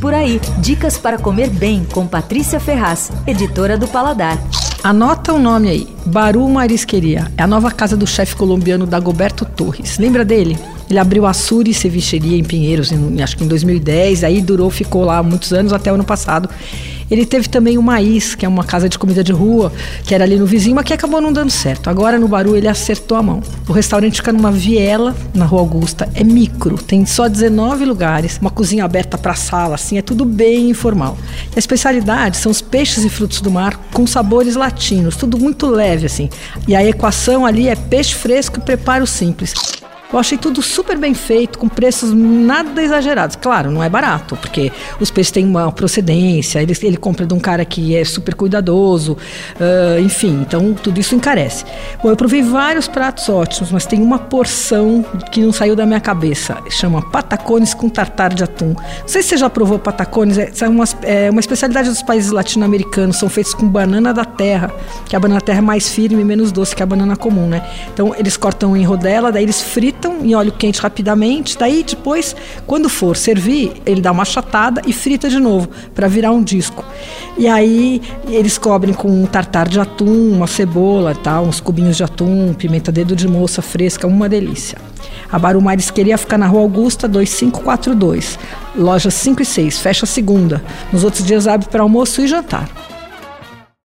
Por aí, dicas para comer bem com Patrícia Ferraz, editora do Paladar. Anota o nome aí, Baru Marisqueria. É a nova casa do chefe colombiano Dagoberto Torres. Lembra dele? Ele abriu a Suri Cevicheria em Pinheiros, em, acho que em 2010, aí durou, ficou lá muitos anos, até o ano passado. Ele teve também o Maíz, que é uma casa de comida de rua, que era ali no vizinho, mas que acabou não dando certo. Agora no Baru ele acertou a mão. O restaurante fica numa viela, na Rua Augusta, é micro, tem só 19 lugares, uma cozinha aberta para sala, assim, é tudo bem informal. E a especialidade são os peixes e frutos do mar com sabores latinos, tudo muito leve, assim. E a equação ali é peixe fresco e preparo simples. Eu achei tudo super bem feito, com preços nada exagerados. Claro, não é barato, porque os peixes têm uma procedência, ele, ele compra de um cara que é super cuidadoso, uh, enfim, então tudo isso encarece. Bom, eu provei vários pratos ótimos, mas tem uma porção que não saiu da minha cabeça. Chama patacones com tartar de atum. Não sei se você já provou patacones, é, é uma, é uma especialidade dos países latino-americanos, são feitos com banana da terra, que a banana da terra é mais firme e menos doce que a banana comum, né? Então eles cortam em rodela, daí eles fritam fritam em óleo quente rapidamente. Daí depois, quando for servir, ele dá uma chatada e frita de novo para virar um disco. E aí eles cobrem com um tartar de atum, uma cebola, tal, uns cubinhos de atum, pimenta dedo de moça fresca, uma delícia. A Baru Marisqueria fica na Rua Augusta 2542, lojas 5 e 6, fecha segunda. Nos outros dias abre para almoço e jantar.